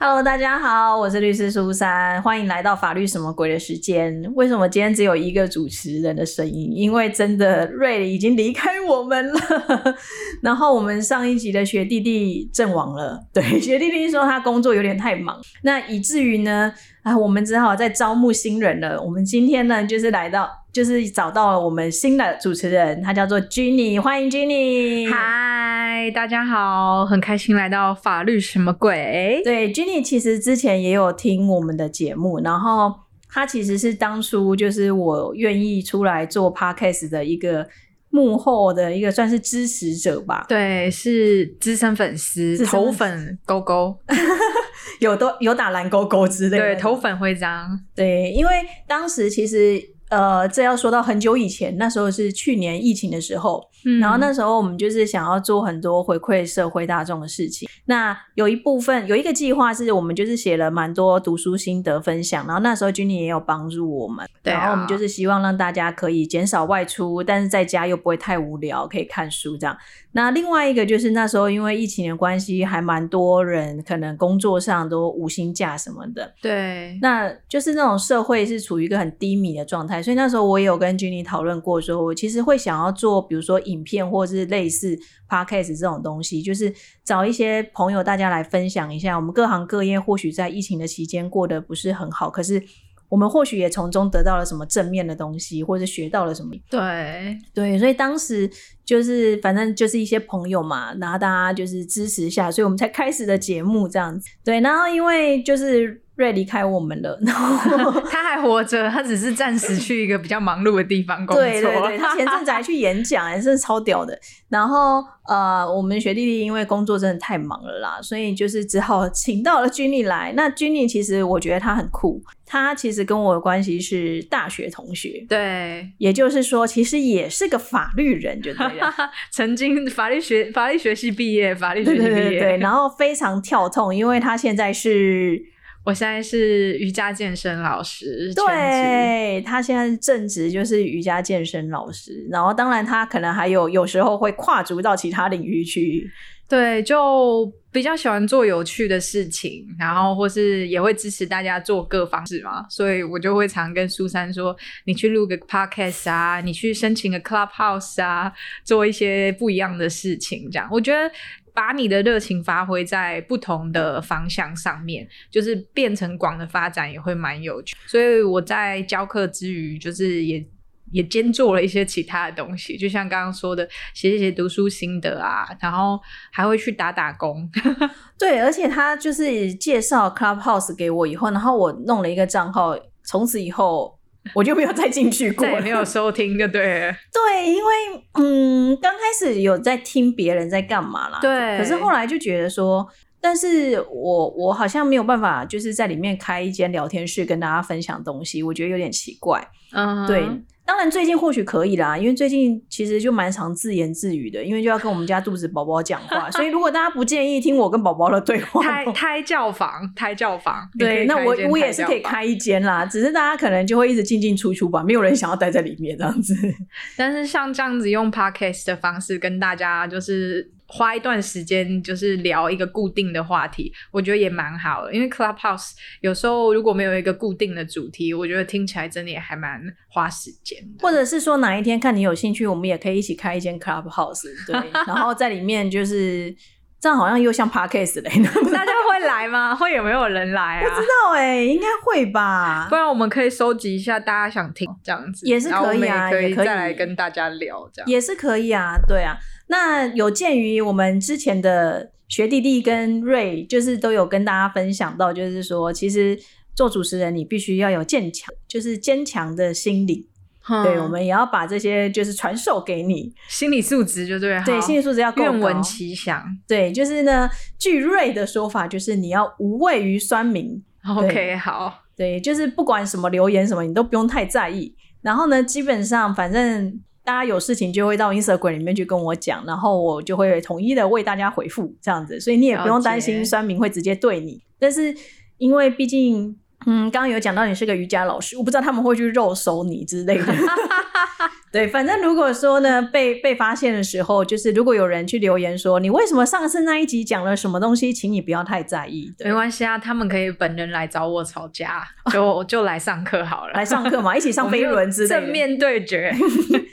Hello，大家好，我是律师苏珊，欢迎来到法律什么鬼的时间。为什么今天只有一个主持人的声音？因为真的瑞已经离开我们了。然后我们上一集的学弟弟阵亡了，对，学弟弟说他工作有点太忙，那以至于呢，啊，我们只好在招募新人了。我们今天呢，就是来到，就是找到了我们新的主持人，他叫做 Jenny，欢迎 Jenny。嗨，大家好，很开心来到法律什么鬼？对，Jenny 其实之前也有听我们的节目，然后他其实是当初就是我愿意出来做 podcast 的一个幕后的一个算是支持者吧。对，是资深粉丝，头粉勾勾，有都有打蓝勾勾之类的。对，头粉徽章，对，因为当时其实呃，这要说到很久以前，那时候是去年疫情的时候，嗯。然后那时候我们就是想要做很多回馈社会大众的事情。那有一部分有一个计划是我们就是写了蛮多读书心得分享，然后那时候 Jenny 也有帮助我们，对啊。然后我们就是希望让大家可以减少外出，但是在家又不会太无聊，可以看书这样。那另外一个就是那时候因为疫情的关系，还蛮多人可能工作上都无薪假什么的，对，那就是那种社会是处于一个很低迷的状态，所以那时候我也有跟 Jenny 讨论过，说我其实会想要做，比如说影片或是类似 podcast 这种东西，就是找一些朋友大家来分享一下，我们各行各业或许在疫情的期间过得不是很好，可是我们或许也从中得到了什么正面的东西，或者学到了什么。对，对，所以当时就是反正就是一些朋友嘛，然后大家就是支持一下，所以我们才开始的节目这样子。对，然后因为就是瑞离开我们了，然后 他还活着，他只是暂时去一个比较忙碌的地方工作。对对对，他前阵子还去演讲，哎，真是超屌的。然后呃，我们学弟弟因为工作真的太忙了啦，所以就是只好 请到了君妮来。那君妮其实我觉得他很酷，他其实跟我的关系是大学同学，对，也就是说，其实也是个法律人，就对了。曾经法律学法律学系毕业，法律学系毕业。对，然后非常跳痛，因为他现在是，我现在是瑜伽健身老师，对他现在正职就是瑜伽健身老师，然后当然他可能还有有时候会跨足到其他领域去，对，就比较喜欢做有趣的事情，然后或是也会支持大家做各方式嘛，所以我就会常跟苏珊说，你去录个 podcast 啊，你去申请个 clubhouse 啊，做一些不一样的事情，这样我觉得。把你的热情发挥在不同的方向上面，就是变成广的发展也会蛮有趣。所以我在教课之余，就是也也兼做了一些其他的东西，就像刚刚说的，写写读书心得啊，然后还会去打打工。对，而且他就是介绍 Clubhouse 给我以后，然后我弄了一个账号，从此以后我就没有再进去过没有收听，就对了。对，因为嗯，刚开始有在听别人在干嘛啦，对可是后来就觉得说，但是我我好像没有办法，就是在里面开一间聊天室跟大家分享东西，我觉得有点奇怪。嗯，对，当然最近或许可以啦，因为最近其实就蛮常自言自语的，因为就要跟我们家肚子宝宝讲话，所以如果大家不介意听我跟宝宝的对话，胎胎教房，胎教房。对，那我我也是可以开。一间啦，只是大家可能就会一直进进出出吧，没有人想要待在里面这样子。但是像这样子用 podcast 的方式跟大家就是花一段时间，就是聊一个固定的话题，我觉得也蛮好的。因为 Clubhouse 有时候如果没有一个固定的主题，我觉得听起来真的也还蛮花时间。或者是说哪一天看你有兴趣，我们也可以一起开一间 clubhouse，对，然后在里面就是这样，好像又像 podcast 嘞，不知大家会来吗？会有没有人来啊？道哎、应该会吧不？然我们可以收集一下大家想听这样子，也是可以啊可以再来跟大家聊这样。也是可以啊，对啊。那有鉴于我们之前的学弟弟跟瑞，就是都有跟大家分享到，就是说，其实做主持人你必须要有坚强，就是坚强的心理。嗯对，我们也要把这些就是传授给你。心理素质就对，对，好心理素质要愿闻。其详。对，就是呢，据瑞的说法，就是你要无畏于酸民。OK，好，对，就是不管什么留言什么，你都不用太在意。然后呢，基本上反正大家有事情就会到 Instagram 里面去跟我讲，然后我就会统一的为大家回复这样子，所以你也不用担心酸民会直接对你。但是因为毕竟嗯，刚刚有讲到你是个瑜伽老师，我不知道他们会去肉搜你之类的。对，反正如果说呢，被被发现的时候，就是如果有人去留言说你为什么上次那一集讲了什么东西，请你不要太在意。没关系啊，他们可以本人来找我吵架，就就来上课好了，来上课嘛，一起上飞轮之类的，正面对决，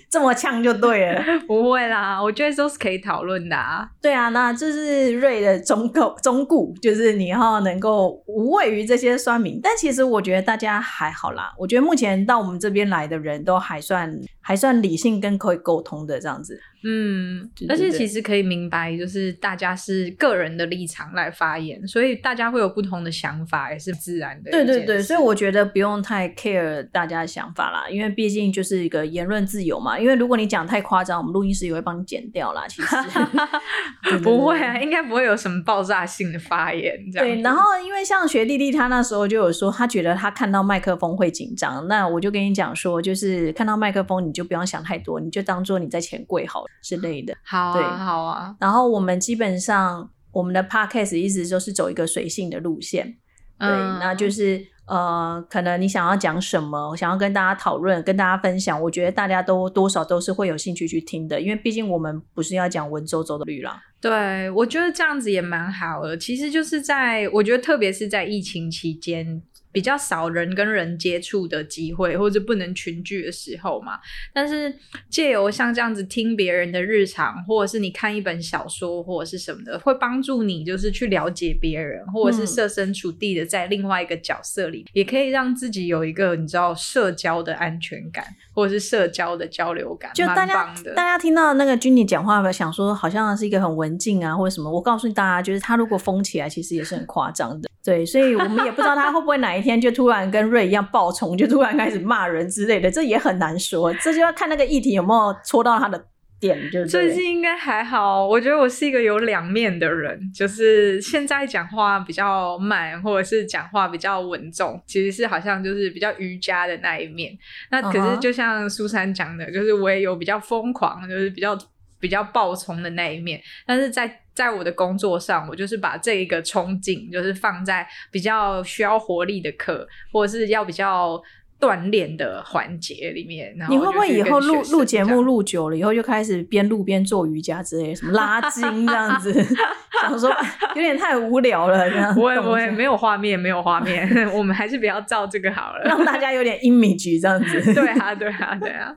这么呛就对了。不会啦，我觉得都是可以讨论的啊。对啊，那这是瑞的忠告忠固，就是你要能够无畏于这些酸民。但其实我觉得大家还好啦，我觉得目前到我们这边来的人都还算还算。理性跟可以沟通的这样子，嗯，而且其实可以明白，就是大家是个人的立场来发言，所以大家会有不同的想法，也是自然的。对对对，所以我觉得不用太 care 大家的想法啦，因为毕竟就是一个言论自由嘛。因为如果你讲太夸张，我们录音师也会帮你剪掉啦。其实 不会啊，应该不会有什么爆炸性的发言。对，然后因为像学弟弟他那时候就有说，他觉得他看到麦克风会紧张，那我就跟你讲说，就是看到麦克风你就不。不用想太多，你就当做你在钱柜好之类的。好啊，好啊。然后我们基本上我们的 podcast 一直都是走一个随性的路线。对，那就是呃，可能你想要讲什么，想要跟大家讨论、跟大家分享，我觉得大家都多少都是会有兴趣去听的，因为毕竟我们不是要讲文绉绉的绿啦。对，我觉得这样子也蛮好的。其实就是在我觉得，特别是在疫情期间。比较少人跟人接触的机会，或者不能群聚的时候嘛。但是借由像这样子听别人的日常，或者是你看一本小说或者是什么的，会帮助你就是去了解别人，或者是设身处地的在另外一个角色里，也可以让自己有一个你知道社交的安全感，或者是社交的交流感。就大家大家听到那个君妮讲话，想说好像是一个很文静啊，或者什么。我告诉大家，就是他如果疯起来，其实也是很夸张的。对，所以我们也不知道他会不会哪一天就突然跟瑞一样爆冲，就突然开始骂人之类的，这也很难说。这就要看那个议题有没有戳到他的点。就最近应该还好，我觉得我是一个有两面的人，就是现在讲话比较慢，或者是讲话比较稳重，其实是好像就是比较瑜伽的那一面。那可是就像苏珊讲的，就是我也有比较疯狂，就是比较比较暴冲的那一面，但是在。在我的工作上，我就是把这一个憧憬，就是放在比较需要活力的课，或者是要比较锻炼的环节里面。你会不会以后录录节目录久了以后，就开始边录边做瑜伽之类，什么拉筋这样子？想说有点太无聊了，这样不会不会，没有画面，没有画面，我们还是不要照这个好了，让大家有点 image 这样子。对啊，对啊，对啊，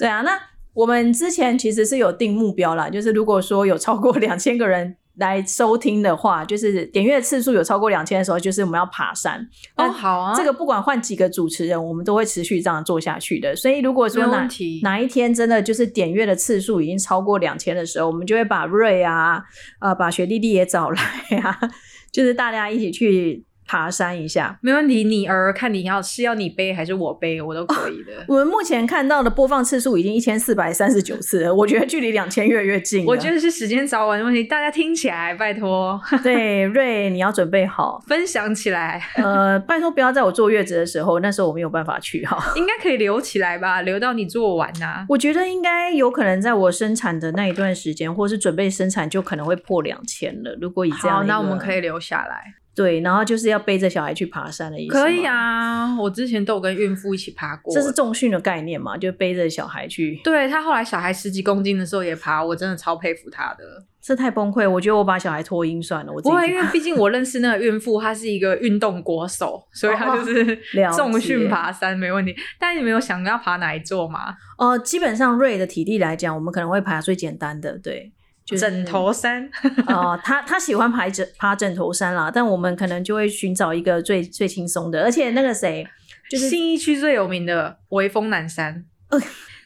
对啊，那。我们之前其实是有定目标啦，就是如果说有超过 两千个人来收听的话，就是点阅次数有超过两千的时候，就是我们要爬山。哦，好啊，这个不管换几个主持人，我们都会持续这样做下去的。所以如果说哪哪一天真的就是点阅的次数已经超过两千的时候，我们就会把瑞啊，呃，把学弟弟也找来啊，就是大家一起去。爬山一下没问题，你儿看你要是要你背还是我背，我都可以的。我们目前看到的播放次数已经一千四百三十九次了，我觉得距离两千越来越近。我觉得是时间早晚的问题，大家听起来拜托。对瑞，你要准备好分享起来。呃，拜托不要在我坐月子的时候，那时候我没有办法去哈。应该可以留起来吧，留到你做完呐。我觉得应该有可能在我生产的那一段时间，或是准备生产就可能会破两千了。如果以这样，那我们可以留下来。对，然后就是要背着小孩去爬山的意思。可以啊，我之前都有跟孕妇一起爬过。这是重训的概念嘛？就背着小孩去。对他后来小孩十几公斤的时候也爬，我真的超佩服他的。这太崩溃，我觉得我把小孩拖音算了。我不会，因为毕竟我认识那个孕妇，她是一个运动国手，所以她就是重训爬山没问题。但你没有想要爬哪一座吗？哦，基本上瑞的体力来讲，我们可能会爬最简单的，对。枕头山 哦，他他喜欢爬枕爬枕头山啦，但我们可能就会寻找一个最最轻松的，而且那个谁，就是新一区最有名的威风南山。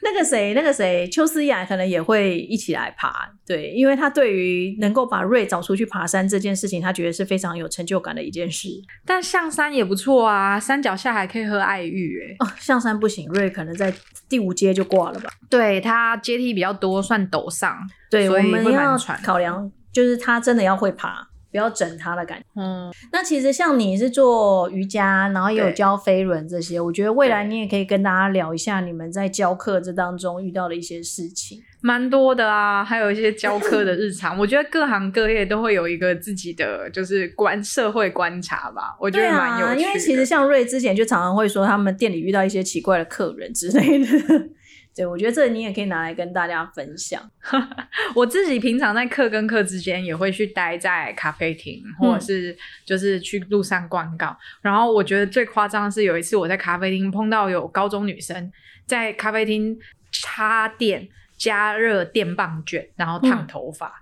那个谁，那个谁，邱思雅可能也会一起来爬，对，因为他对于能够把瑞找出去爬山这件事情，他觉得是非常有成就感的一件事。但象山也不错啊，山脚下还可以喝爱玉，哎，哦，象山不行，瑞可能在第五阶就挂了吧？对，它阶梯比较多，算陡上，对，我们要考量，就是他真的要会爬。不要整他的感觉。嗯，那其实像你是做瑜伽，然后也有教飞轮这些，我觉得未来你也可以跟大家聊一下你们在教课这当中遇到的一些事情。蛮多的啊，还有一些教课的日常，我觉得各行各业都会有一个自己的就是观社会观察吧，我觉得蛮有趣啊，因为其实像瑞之前就常常会说他们店里遇到一些奇怪的客人之类的。对，我觉得这你也可以拿来跟大家分享。我自己平常在课跟课之间也会去待在咖啡厅，或者是就是去路上逛告。然后我觉得最夸张的是有一次我在咖啡厅碰到有高中女生在咖啡厅插电。加热电棒卷，然后烫头发，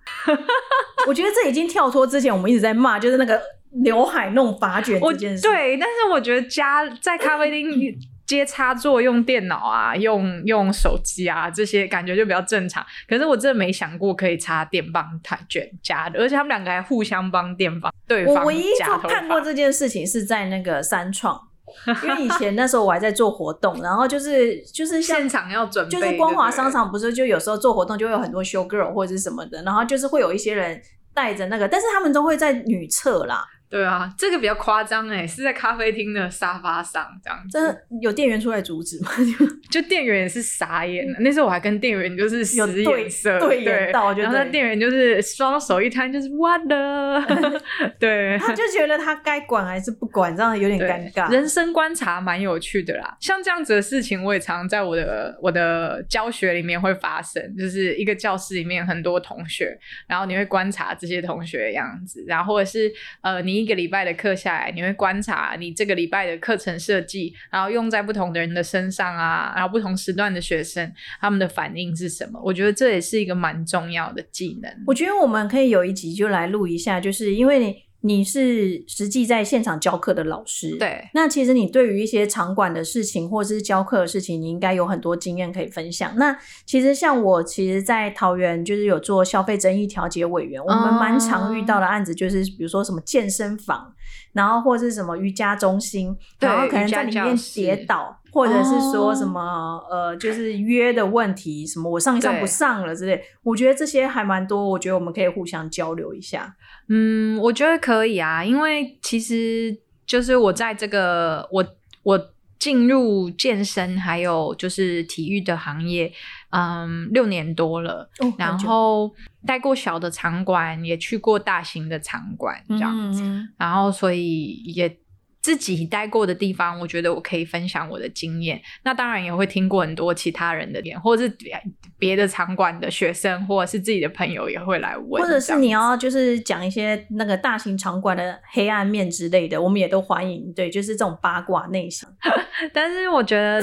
我觉得这已经跳脱之前我们一直在骂，就是那个刘海弄发卷我这件事。对，但是我觉得加在咖啡厅 接插座用电脑啊，用用手机啊，这些感觉就比较正常。可是我真的没想过可以插电棒台卷加的，而且他们两个还互相帮电棒对方我唯一就看过发。这件事情是在那个三创，因为以前那时候我还在做活动，然后就是就是现场要准备，就是光华商对场不是就有时候做活动就会有很多 show girl 或者是什么的，然后就是会有一些人带着那个，但是他们都会在女厕啦，不对对啊，这个比较夸张哎，是在咖啡厅的沙发上这样子，这有店员出来阻止吗？就店员也是傻眼了。那时候我还跟店员就是使眼色，对眼到就然后那店员就是双手一摊，就是 what the，对，他就觉得他该管还是不管，这样有点尴尬。人生观察蛮有趣的啦，像这样子的事情，我也常在我的我的教学里面会发生，就是一个教室里面很多同学，然后你会观察这些同学的样子，然后或者是呃，你一个礼拜的课下来，你会观察你这个礼拜的课程设计，然后用在不同的人的身上啊，然后不同时段的学生他们的反应是什么？我觉得这也是一个蛮重要的技能。我觉得我们可以有一集就来录一下，就是因为你你你是实际在现场教课的老师，。对，那其实你对于一些场馆的事情或者是教课的事情，你应该有很多经验可以分享。那其实像我，其实，在桃园就是有做消费争议调解委员，我们蛮常遇到的案子就是，比如说什么健身房，然后或者是什么瑜伽中心，然后可能在里面跌倒，或者是说哦什么、呃，就是约的问题，什么我上一上不上了之类。我觉得这些还蛮多，我觉得我们可以互相交流一下。嗯，我觉得可以啊，因为其实就是我在这个我我进入健身还有就是体育的行业，嗯，六年多了，哦然后带过小的场馆，也去过大型的场馆，这样子，嗯然后所以也。自己待过的地方，我觉得我可以分享我的经验。那当然也会听过很多其他人的点，或者是别别的场馆的学生，或者是自己的朋友也会来问，或者是你要就是讲一些那个大型场馆的黑暗面之类的，我们也都欢迎。对，就是这种八卦内省。但是我觉得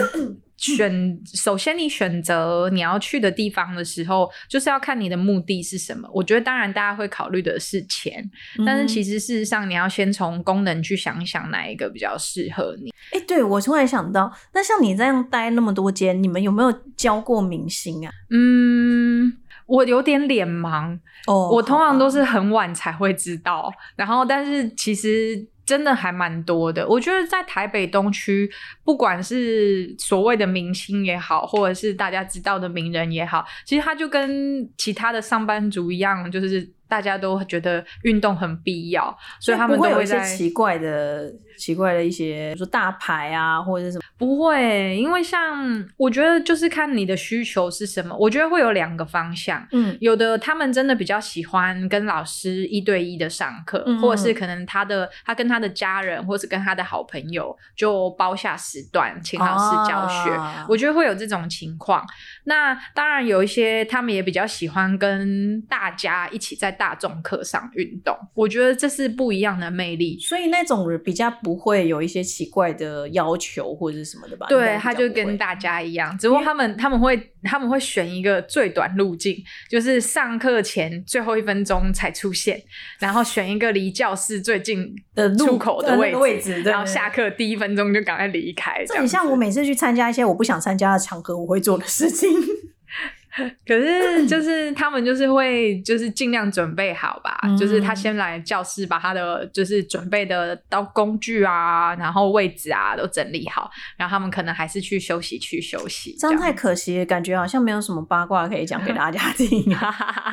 选，首先你选择你要去的地方的时候，就是要看你的目的是什么。我觉得当然大家会考虑的是钱，但是其实，事实上你要先从功能去想一想哪一个比较适合你。哎、对我突然想到，那像你这样待那么多间，你们有没有教过明星啊？嗯，我有点脸盲，哦我通常都是是很晚才会知道，然后但是其实真的还蛮多的。我觉得在台北东区，不管是所谓的明星也好，或者是大家知道的名人也好，其实他就跟其他的上班族一样，就是大家都觉得运动很必要，所以他们不会有一些都会在奇怪的、奇怪的一些，比如说大牌啊，或者是什么。不会，因为像我觉得就是看你的需求是什么，我觉得会有两个方向。嗯有的他们真的比较喜欢跟老师一对一的上课，嗯或者是可能他的他跟他的家人，或是跟他的好朋友就包下时段请老师教学。啊我觉得会有这种情况。那当然有一些他们也比较喜欢跟大家一起在大众课上运动，我觉得这是不一样的魅力。所以那种人比较不会有一些奇怪的要求或者是什么的吧？对，他就跟大家一样，只不过他们他们会他们会选一个最短路径，就是上课前最后一分钟才出现，然后选一个离教室最近的路出口的那位个位置然后下课第一分钟就赶快离开。这很像我每次去参加一些我不想参加的场合，我会做的事情。可是就是他们就是会就是尽量准备好吧，嗯就是他先来教室把他的就是准备的刀工具啊，然后位置啊都整理好，然后他们可能还是去休息区休息。这样太可惜了，感觉好像没有什么八卦可以讲给大家听。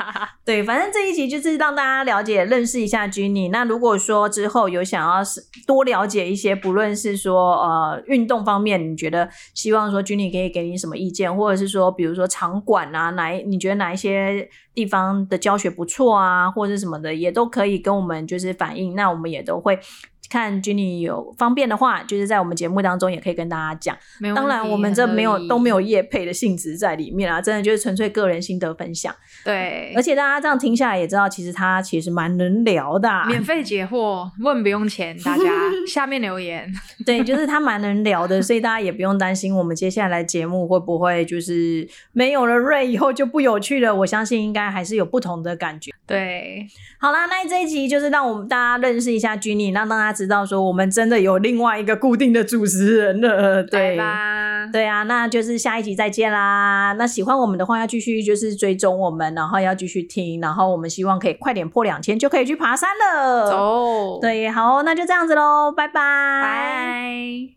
对，反正这一集就是让大家了解、认识一下 Jenny。那如果说之后有想要是多了解一些，不论是说呃运动方面，你觉得希望说 Jenny 可以给你什么意见，或者是说比如说场馆啊，哪一你觉得哪一些地方的教学不错啊，或者是什么的，也都可以跟我们就是反映。那我们也都会。看 Jenny 有方便的话，就是在我们节目当中也可以跟大家讲。当然，我们这没有都没有业配的性质在里面啊，真的就是纯粹个人心得分享。对而，且大家这样听下来也知道，其实他其实蛮能聊的、啊，免费解惑，问不用钱，大家 下面留言。对，就是他蛮能聊的，所以大家也不用担心我们接下来节目会不会就是没有了瑞以后就不有趣了。我相信应该还是有不同的感觉。对，好啦，那这一集就是让我们大家认识一下 Jenny，让大家知道说我们真的有另外一个固定的主持人了。对吧。对啊，那就是下一集再见啦。那喜欢我们的话，要继续就是追踪我们，然后要继续听，然后我们希望可以快点破两千，就可以去爬山了。走，对，好，那就这样子喽，拜拜，拜。